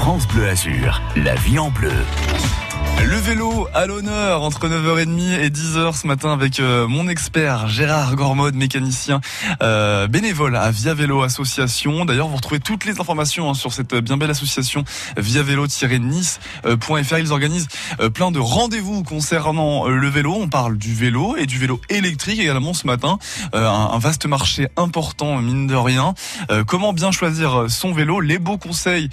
France Bleu Azur, la vie en bleu. Le vélo à l'honneur entre 9h30 et 10h ce matin avec euh, mon expert Gérard Gormode, mécanicien euh, bénévole à Via Vélo Association. D'ailleurs, vous retrouvez toutes les informations hein, sur cette bien belle association via vélo-nice.fr. Ils organisent euh, plein de rendez-vous concernant le vélo. On parle du vélo et du vélo électrique également ce matin. Un, un, vaste marché important, mine de rien. Comment bien choisir son vélo? Les beaux conseils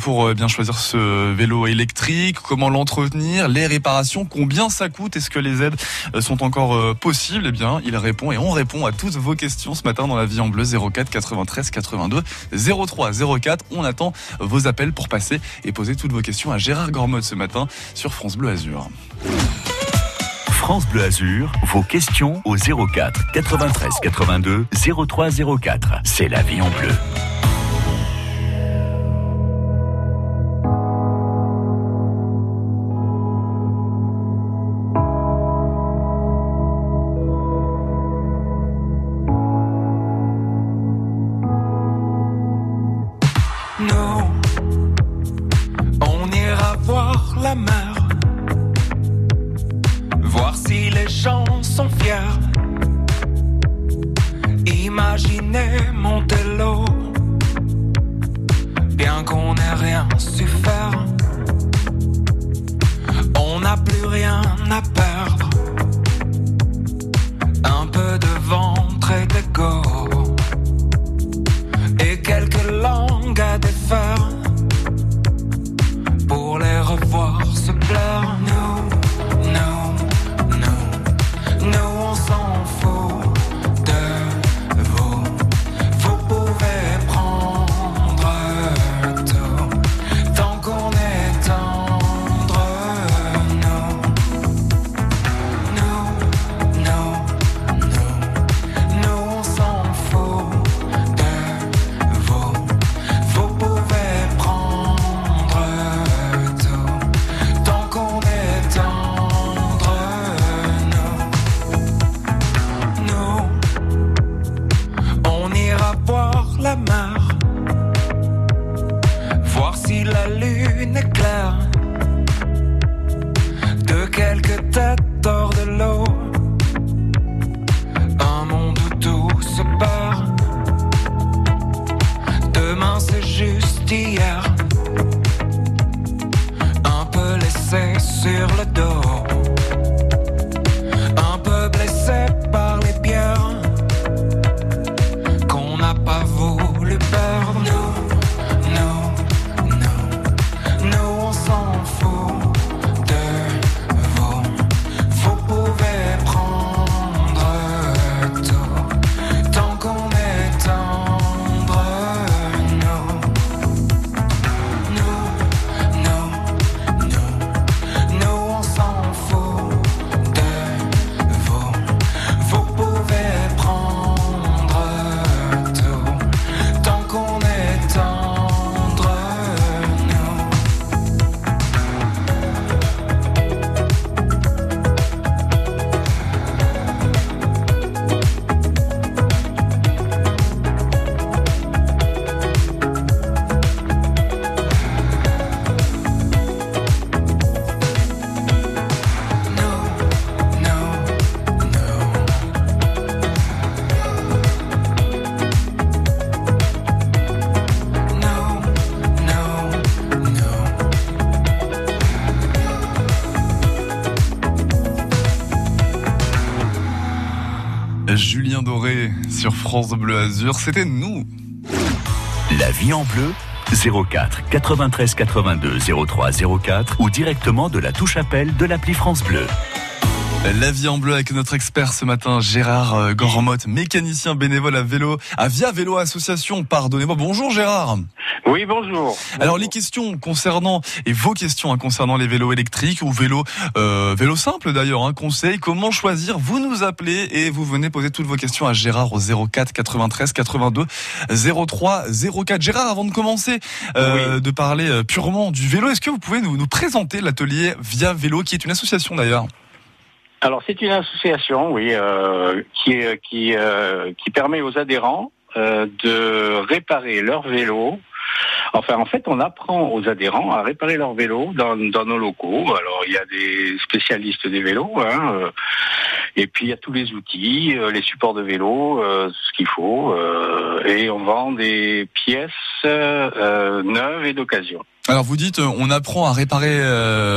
pour bien choisir ce vélo électrique. Comment l'entretenir retenir les réparations, combien ça coûte, est-ce que les aides euh, sont encore euh, possibles? Eh bien, il répond et on répond à toutes vos questions ce matin dans la vie en bleu 04 93 82 03 04. On attend vos appels pour passer et poser toutes vos questions à Gérard Gormode ce matin sur France Bleu Azur. France Bleu Azur, vos questions au 04 93 82 03 04. C'est la vie en bleu. Sur France Bleu Azur. C'était nous. La vie en bleu 04 93 82 03 04 ou directement de la touche appel de l'appli France Bleu. La vie en bleu avec notre expert ce matin, Gérard euh, Gormotte, mécanicien bénévole à vélo, à Via Vélo Association. Pardonnez-moi. Bonjour Gérard. Oui, bonjour. Alors les questions concernant et vos questions hein, concernant les vélos électriques ou vélos euh, vélos simples d'ailleurs, un hein, conseil comment choisir Vous nous appelez et vous venez poser toutes vos questions à Gérard au 04 93 82 03 04. Gérard, avant de commencer euh, de parler euh, purement du vélo, est-ce que vous pouvez nous, nous présenter l'atelier Via Vélo, qui est une association d'ailleurs? Alors c'est une association, oui, euh, qui, qui, euh, qui permet aux adhérents euh, de réparer leur vélo Enfin, en fait, on apprend aux adhérents à réparer leur vélo dans, dans nos locaux. Alors, il y a des spécialistes des vélos, hein, euh, et puis il y a tous les outils, euh, les supports de vélo, euh, ce qu'il faut, et on vend des pièces neuves et d'occasion. Alors vous dites, on apprend à réparer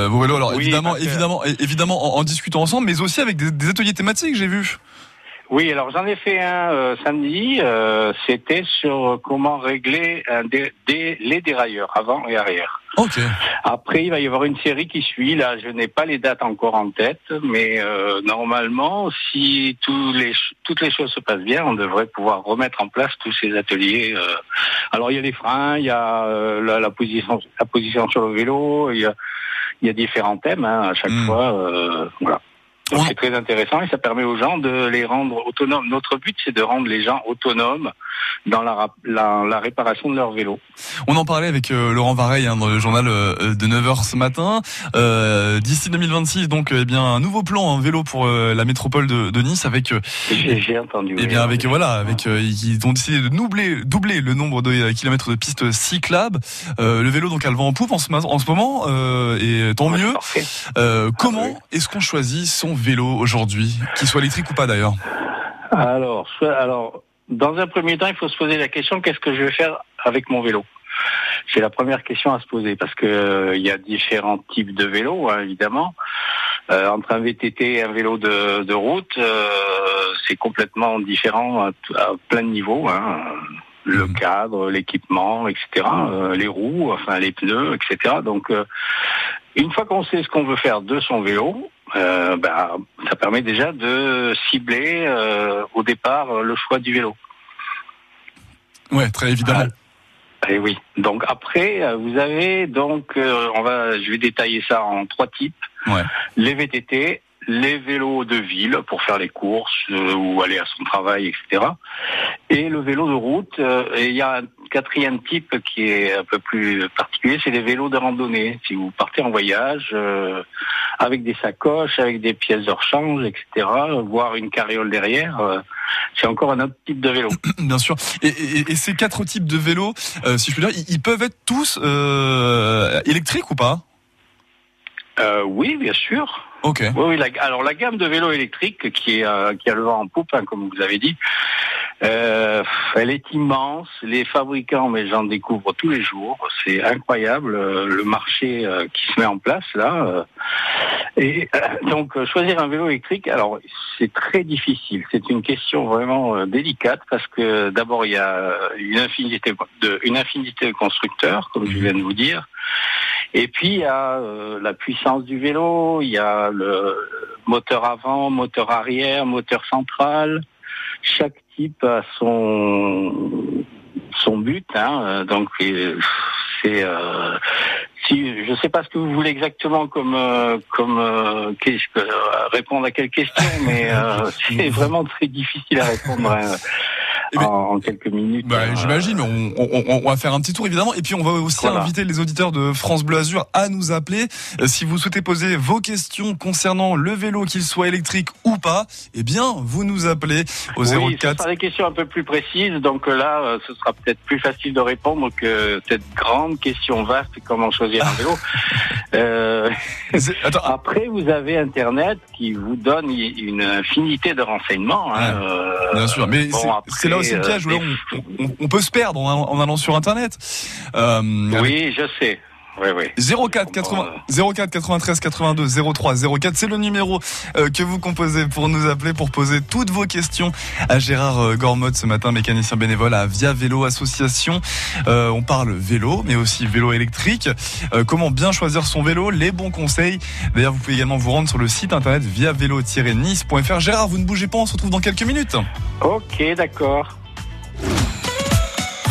vos vélos. Alors Oui, évidemment, évidemment, évidemment, en, en discutant ensemble, mais aussi avec des, des ateliers thématiques, j'ai vu. Oui, alors j'en ai fait un euh, samedi. euh, C'était sur comment régler un dé- dé- les dérailleurs avant et arrière. Ok. Après, il va y avoir une série qui suit. Là, je n'ai pas les dates encore en tête, mais euh, normalement, si tous les, toutes les choses se passent bien, on devrait pouvoir remettre en place tous ces ateliers. euh. Alors, il y a les freins, il y a euh, la, la position, la position sur le vélo, il y a, il y a différents thèmes hein, à chaque Mm. fois. euh, voilà. Donc On- c'est très intéressant et ça permet aux gens de les rendre autonomes. Notre but, c'est de rendre les gens autonomes dans la, la, la réparation de leur vélo. On en parlait avec euh, Laurent Vareille hein, dans le journal euh, de 9h ce matin. Euh, D'ici 2026, donc, eh bien, un nouveau plan en vélo pour euh, la métropole de, de Nice avec, euh, J'ai entendu. eh bien, avec voilà, avec euh, ils ont décidé de doubler, doubler le nombre de euh, kilomètres de pistes cyclables. Euh, le vélo donc a le vent en poupe en ce, en ce moment euh, et tant Ouais, mieux. parfait. Euh, comment oui. est-ce qu'on choisit son vélo aujourd'hui, qu'il soit électrique ou pas d'ailleurs? Alors, alors, dans un premier temps, il faut se poser la question qu'est-ce que je vais faire avec mon vélo? C'est la première question à se poser parce que euh, il y a différents types de vélos, hein, évidemment. Euh, entre un VTT et un vélo de, de route, euh, c'est complètement différent à, plein de niveaux. Hein. Le Mhm. cadre, l'équipement, etc. euh, les roues, enfin les pneus, etc. Donc, euh, une fois qu'on sait ce qu'on veut faire de son vélo, euh, bah, ça permet déjà de cibler euh, au départ le choix du vélo. Ouais, très évidemment. Et oui. Donc après, euh, vous avez donc, euh, on va, je vais détailler ça en trois types. Ouais. Les VTT, les vélos de ville pour faire les courses ou aller à son travail, etc. Et le vélo de route. et il y a un quatrième type qui est un peu plus particulier, c'est les vélos de randonnée. Si vous partez en voyage avec des sacoches, avec des pièces de rechange, etc., voire une carriole derrière, euh, c'est encore un autre type de vélo. Bien sûr. Et, et- et ces quatre types de vélos, euh, si je puis dire, ils, peuvent être tous euh, électriques ou pas? Euh, oui, bien sûr. Ok. Oui, oui. La, alors la gamme de vélos électriques qui est euh, qui a le vent en poupe, hein, comme vous avez dit, euh, elle est immense. Les fabricants, mais j'en découvre tous les jours. C'est incroyable euh, le marché euh, qui se met en place là. euh. et donc choisir un vélo électrique, alors c'est très difficile. C'est une question vraiment délicate parce que d'abord il y a une infinité de constructeurs, comme je viens de vous dire. Et puis il y a la puissance du vélo, il y a le moteur avant, moteur arrière, moteur central. Chaque type a son son but, hein, donc c'est euh, si je sais pas ce que vous voulez exactement comme euh, comme euh, que- euh, répondre à quelle question, mais euh, c'est vraiment très difficile à répondre hein, en, en quelques minutes. Bah, Euh, J'imagine, on, on- on va faire un petit tour évidemment, et puis on va aussi Voilà. inviter les auditeurs de France Bleu Azur à nous appeler. Euh, si vous souhaitez poser vos questions concernant le vélo, qu'il soit électrique ou pas, eh bien, vous nous appelez au Oui, ce 04. sera des questions un peu plus précises, donc euh, là, ce sera peut-être plus facile de répondre que cette grande question vaste, comment choisir un vélo. Euh, après, vous avez Internet qui vous donne une infinité de renseignements. hein, Ouais, bien sûr, mais bon, c'est là aussi le euh, piège, où là, des- on, on- on peut se perdre en, en allant sur Internet. Euh, avec Oui, je sais. Oui, oui. 04 80 04 93 82 03 04 c'est le numéro euh, que vous composez pour nous appeler pour poser toutes vos questions à Gérard euh, Gormode ce matin mécanicien bénévole à Via Vélo Association. Euh, on parle vélo mais aussi vélo électrique. Euh, comment bien choisir son vélo les bons conseils. D'ailleurs vous pouvez également vous rendre sur le site internet via vélo-nice.fr Gérard vous ne bougez pas on se retrouve dans quelques minutes. Ok, d'accord.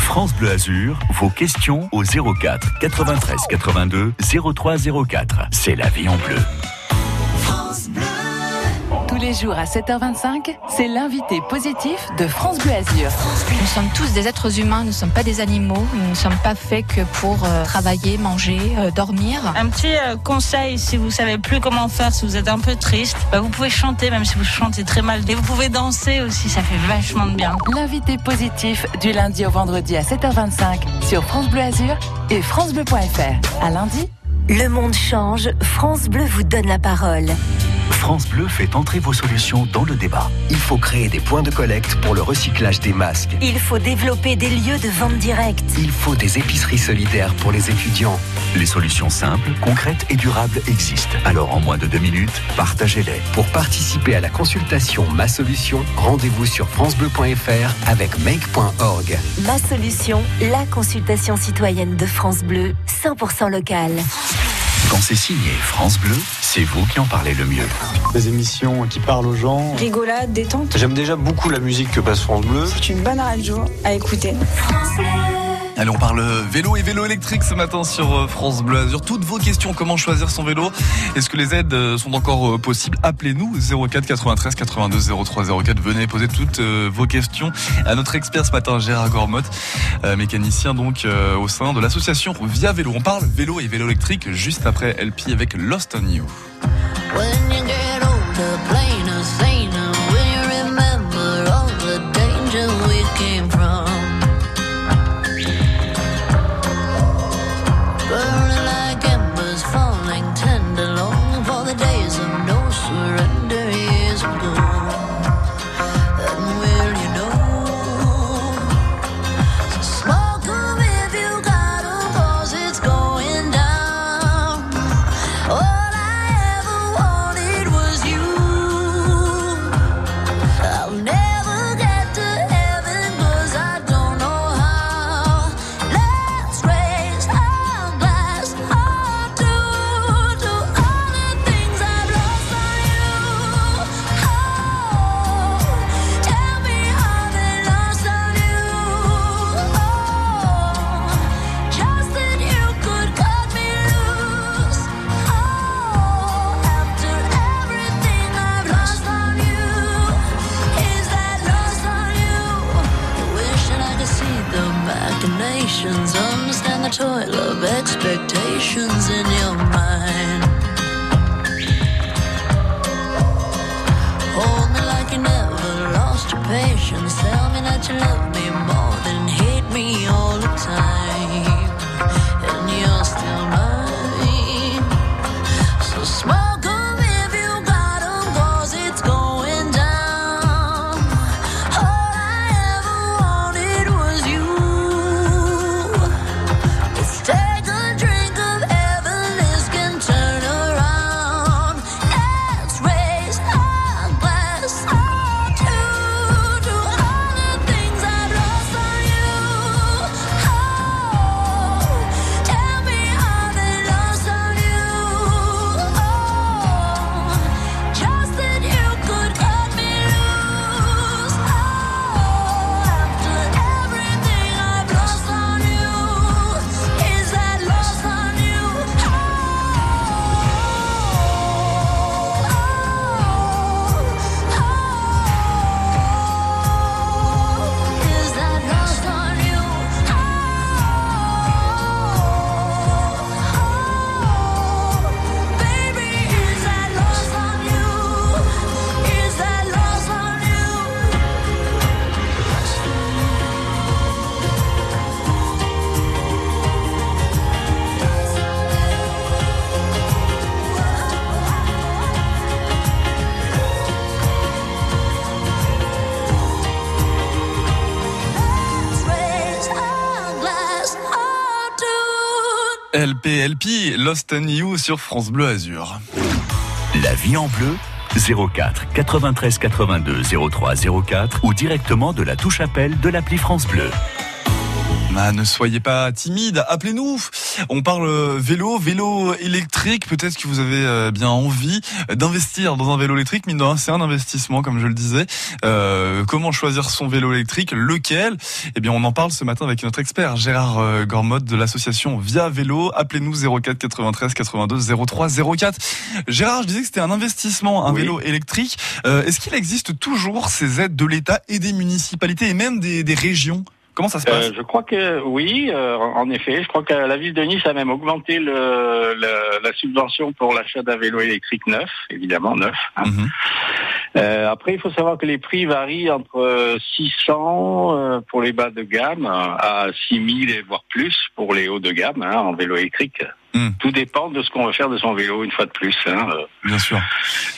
France Bleu Azur, vos questions au 04 93 82 03 04. C'est la vie en bleu. Tous les jours à 7h25, c'est l'invité positif de France Bleu Azur. Nous sommes tous des êtres humains, nous ne sommes pas des animaux, nous ne sommes pas faits que pour euh, travailler, manger, euh, dormir. Un petit euh, conseil, si vous savez plus comment faire, si vous êtes un peu triste, bah, vous pouvez chanter même si vous chantez très mal. Et vous pouvez danser aussi, ça fait vachement de bien. L'invité positif du lundi au vendredi à 7h25 sur France Bleu Azur et francebleu.fr. À lundi. Le monde change, France Bleu vous donne la parole. France Bleu fait entrer vos solutions dans le débat. Il faut créer des points de collecte pour le recyclage des masques. Il faut développer des lieux de vente directe. Il faut des épiceries solidaires pour les étudiants. Les solutions simples, concrètes et durables existent. Alors en moins de deux minutes, partagez-les. Pour participer à la consultation Ma Solution, rendez-vous sur francebleu.fr avec make.org. Ma Solution, la consultation citoyenne de France Bleu, 100% locale. Quand c'est signé France Bleu, c'est vous qui en parlez le mieux. Des émissions qui parlent aux gens. Rigolade, détente. J'aime déjà beaucoup la musique que passe France Bleu. C'est une bonne radio à écouter. Allez, on parle vélo et vélo électrique ce matin sur euh, France Bleu Azur. Toutes vos questions, comment choisir son vélo? Est-ce que les aides euh, sont encore euh, possibles? Appelez-nous 04 93 82 03 04. Venez poser toutes vos questions à notre expert ce matin, Gérard Gormotte, mécanicien donc au sein de l'association Via Vélo. On parle vélo et vélo électrique juste après LP avec Lost on You. LP, Lost and sur France Bleu Azur. La vie en bleu 04 93 82 03 04 ou directement de la touche appel de l'appli France Bleu. Bah, ne soyez pas timide, appelez-nous. On parle vélo, vélo électrique. Peut-être que vous avez euh, bien envie d'investir dans un vélo électrique. Mine de rien, c'est un investissement, comme je le disais. Euh, comment choisir son vélo électrique? Lequel? Eh bien, on en parle ce matin avec notre expert Gérard euh, Gormode de l'association Via Vélo. Appelez-nous 04 93 82 03 04. Gérard, je disais que c'était un investissement, un Oui. vélo électrique. Euh, Est-ce qu'il existe toujours ces aides de l'État et des municipalités et même des, des régions? Comment ça se passe Euh, je crois que oui, euh, en effet. Je crois que la ville de Nice a même augmenté le, le- la subvention pour l'achat d'un vélo électrique neuf, évidemment neuf. hein. Mhm. Euh, après, il faut savoir que les prix varient entre euh, 600 euh, pour les bas de gamme euh, à 6000 et voire plus pour les hauts de gamme hein, en vélo électrique. Mm. Tout dépend de ce qu'on veut faire de son vélo une fois de plus. hein, euh. Bien sûr.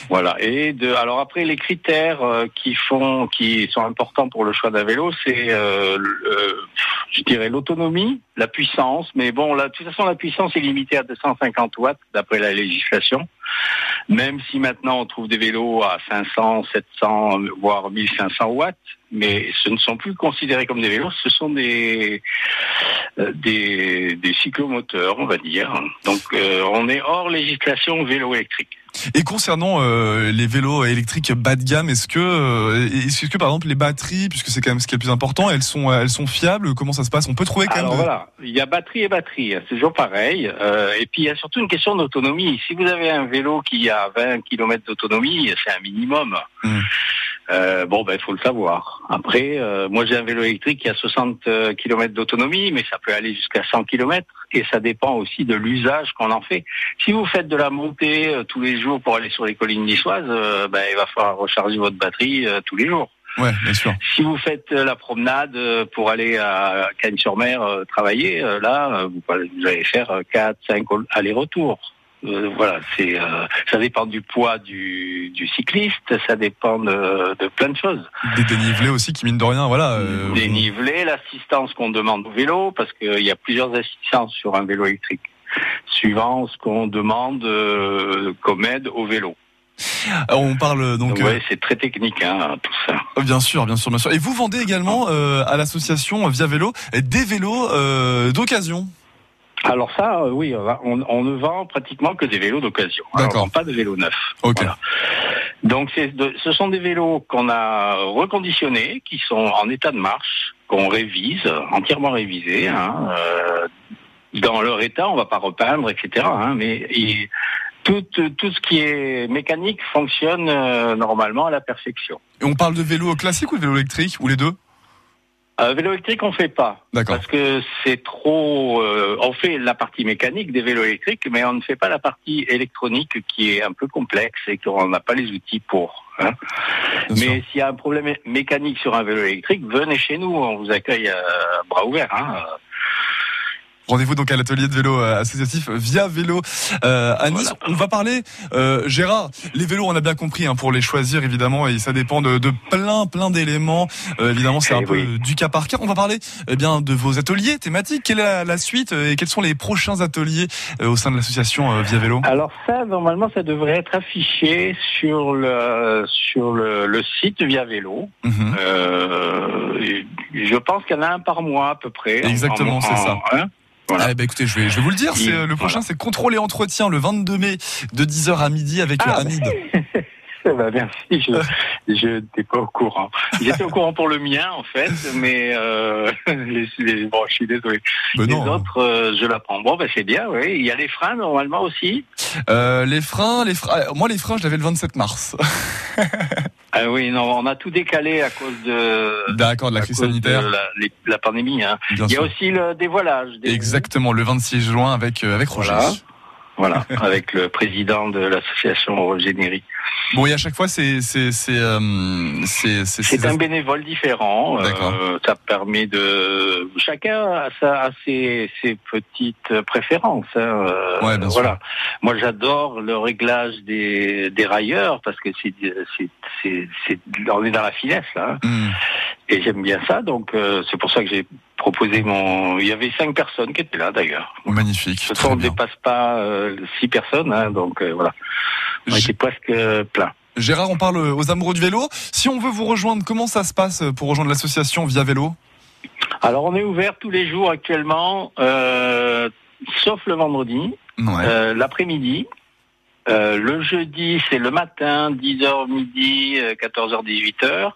Voilà. Et de, alors après, les critères euh, qui font, qui sont importants pour le choix d'un vélo, c'est, euh, le- euh, je dirais, l'autonomie, la puissance. Mais bon, là, de toute façon, la puissance est limitée à 250 watts d'après la législation. Même si maintenant on trouve des vélos à 500, 700, voire 1500 watts, mais ce ne sont plus considérés comme des vélos, ce sont des euh, des, des cyclomoteurs, on va dire. Donc, euh, on est hors législation vélo électrique. Et concernant euh, les vélos électriques bas de gamme, est-ce que, euh, est-ce que par exemple les batteries, puisque c'est quand même ce qui est le plus important, elles sont, elles sont fiables Comment ça se passe? On peut trouver quand Alors même. de- voilà, il y a batterie et batterie, hein, c'est toujours pareil. Euh, et puis il y a surtout une question d'autonomie. Si vous avez un vélo qui a 20 km d'autonomie, c'est un minimum. Mm. Euh, bon, ben il faut le savoir. Après, euh, moi j'ai un vélo électrique qui a 60 km d'autonomie, mais ça peut aller jusqu'à 100 km. Et ça dépend aussi de l'usage qu'on en fait. Si vous faites de la montée euh, tous les jours pour aller sur les collines niçoises, euh, ben, il va falloir recharger votre batterie euh, tous les jours. Ouais, bien sûr. Si vous faites euh, la promenade euh, pour aller à Cagnes-sur-Mer euh, travailler, euh, là, euh, vous, vous allez faire 4, 5 allers-retours. Euh, voilà, c'est euh, ça dépend du poids du, du cycliste, ça dépend de, de plein de choses. Des dénivelés aussi qui mine de rien, voilà. euh, Dénivelé, l'assistance qu'on demande au vélo, parce qu'il y a plusieurs assistances sur un vélo électrique, suivant ce qu'on demande euh, comme aide au vélo. on- On parle donc. Euh, ouais, c'est très technique, hein, tout ça. Bien sûr, bien sûr, bien sûr. Et vous vendez également euh, à l'association Via Vélo des vélos euh, d'occasion. Alors ça, euh, oui, on, va- on- ne vend pratiquement que des vélos d'occasion. D'accord. Pas de vélos neufs. Ok. Voilà. Donc de- ce sont des vélos qu'on a reconditionnés, qui sont en état de marche, qu'on révise, entièrement révisés. hein, euh, dans leur état, on va pas repeindre, etc. hein, mais tout, tout ce qui est mécanique fonctionne euh, normalement à la perfection. Et on parle de vélo classique ou de vélo électrique ou les deux? Euh, vélo électrique, on fait pas. D'accord. Parce que c'est trop. euh, on fait la partie mécanique des vélos électriques, mais on ne fait pas la partie électronique qui est un peu complexe et qu'on n'a pas les outils pour. hein. Mais s'il y a un problème mé- mécanique sur un vélo électrique, venez chez nous, on vous accueille à bras ouverts. Hein. Rendez-vous donc à l'atelier de vélo euh, associatif Via Vélo euh, à Nice. On va parler, euh, Gérard, les vélos, on a bien compris, hein, pour les choisir évidemment, et ça dépend de, de plein plein d'éléments. Euh, évidemment, c'est Eh un peu du cas par cas. On va parler eh bien de vos ateliers thématiques. Quelle est la, la suite euh, et quels sont les prochains ateliers euh, au sein de l'association Via Vélo? Alors ça, normalement, ça devrait être affiché sur le sur le, le site via vélo. Et je pense qu'il y en a un par mois à peu près. Exactement, c'est ça. hein. Voilà. Ah, bah, écoutez, je vais, je vais vous le dire. C'est, euh, le prochain, Voilà. c'est contrôle et entretien le 22 mai de 10h à midi avec euh, Ah, Hamid. Eh ben, merci, je je n'étais pas au courant. J'étais au courant pour le mien en fait, mais euh, les, les- bon, je suis désolé. Ben les non, hein. autres, euh, je l'apprends. Bon, ben c'est bien, oui. Il y a les freins normalement aussi? Euh, les freins, les freins. euh, Moi, les freins, je l'avais le 27 mars. Ah oui, non, on a tout décalé à cause de, D'accord, de la crise sanitaire. la, les- la pandémie. Hein. Bien Il y a aussi le dévoilage. des- Exactement, le 26 juin avec euh, avec Roger. Voilà. Voilà, avec le président de l'association Roger Néry. Bon, et à chaque fois, c'est c'est c'est euh, c'est un bénévole différent. euh, ça permet de chacun a, sa, a ses, ses petites préférences. hein, euh, Ouais, bien sûr. voilà. Moi, j'adore le réglage des, des railleurs parce que c'est c'est on est dans la finesse là. hein. Hmm. Et j'aime bien ça, donc euh, c'est pour ça que j'ai proposé mon. Il y avait cinq personnes qui étaient là d'ailleurs. magnifique. De toute très façon, on ne dépasse pas euh, six personnes, hein, donc euh, voilà. On G- était presque plein. Gérard, on parle aux amoureux du vélo. Si on veut vous rejoindre, comment ça se passe pour rejoindre l'association via vélo? Alors on est ouvert tous les jours actuellement, euh, sauf le vendredi, Ouais. euh, l'après-midi. Euh, le jeudi, c'est le matin, 10h midi, euh, 14h 18h.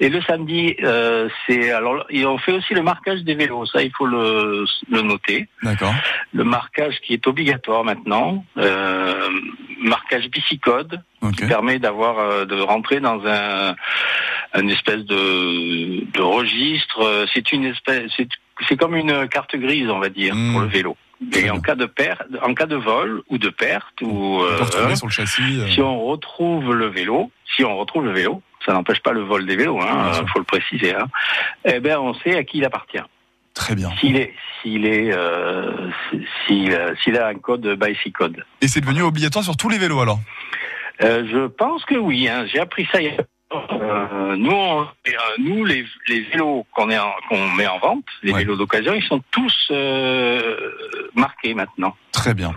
Et le samedi, euh, c'est alors et on fait aussi le marquage des vélos. Ça, il faut le, le noter. D'accord. Le marquage qui est obligatoire maintenant, euh, marquage bicicode, Ok. qui permet d'avoir euh, de rentrer dans un une espèce de, de registre. C'est une espèce, c'est c'est comme une carte grise, on va dire, pour le vélo. Très Et en cas de perte, en cas de vol ou de perte ou euh, peut retrouver sur le châssis. euh, si on retrouve le vélo, si on retrouve le vélo, ça n'empêche pas le vol des vélos, Bien hein, faut le préciser. Hein, eh ben, on sait à qui il appartient. Très bien. S'il est, s'il est, euh, s'il, euh, s'il a un code bicycode. Et c'est devenu obligatoire sur tous les vélos alors? Euh, je pense que oui. Hein, J'ai appris ça. il y a- Euh, nous, on- nous, les, les vélos qu'on est en- qu'on met en vente, les Ouais. vélos d'occasion, ils sont tous marqués maintenant. Très bien.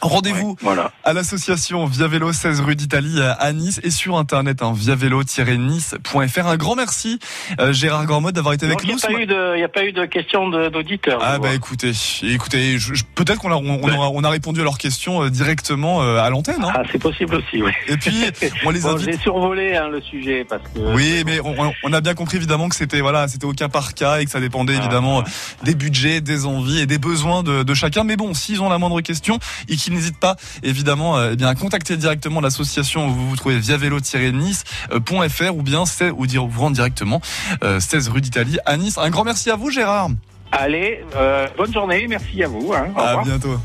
Rendez-vous Voilà. à l'association Via Vélo 16 rue d'Italie à Nice et sur internet hein, viavélo-nice.fr. Un grand merci euh, Gérard Gormod d'avoir été avec Donc, il n'y nous. a, pas eu de- il y a pas eu de questions d'auditeurs. Ah bah vois. écoutez, écoutez, peut-être qu'on a, on, on on a répondu à leurs questions euh, directement euh, à l'antenne. hein. Ah, c'est possible aussi, oui. Et puis on les Bon, invite. J'ai survolé hein, le sujet parce que. Oui, mais on, on a bien compris évidemment que c'était voilà, c'était au cas par cas et que ça dépendait Ah, évidemment des budgets, des envies et des besoins de, de chacun. Mais bon, s'ils ont la moindre question qu'ils n'hésitent pas évidemment euh, eh bien à contacter directement l'association où vous vous trouvez via vélo-nice.fr ou bien c'est ou dire vous rendre directement euh, 16 rue d'Italie à Nice. Un grand merci à vous Gérard. Allez, euh, bonne journée, merci à vous. Hein. Au À revoir. bientôt.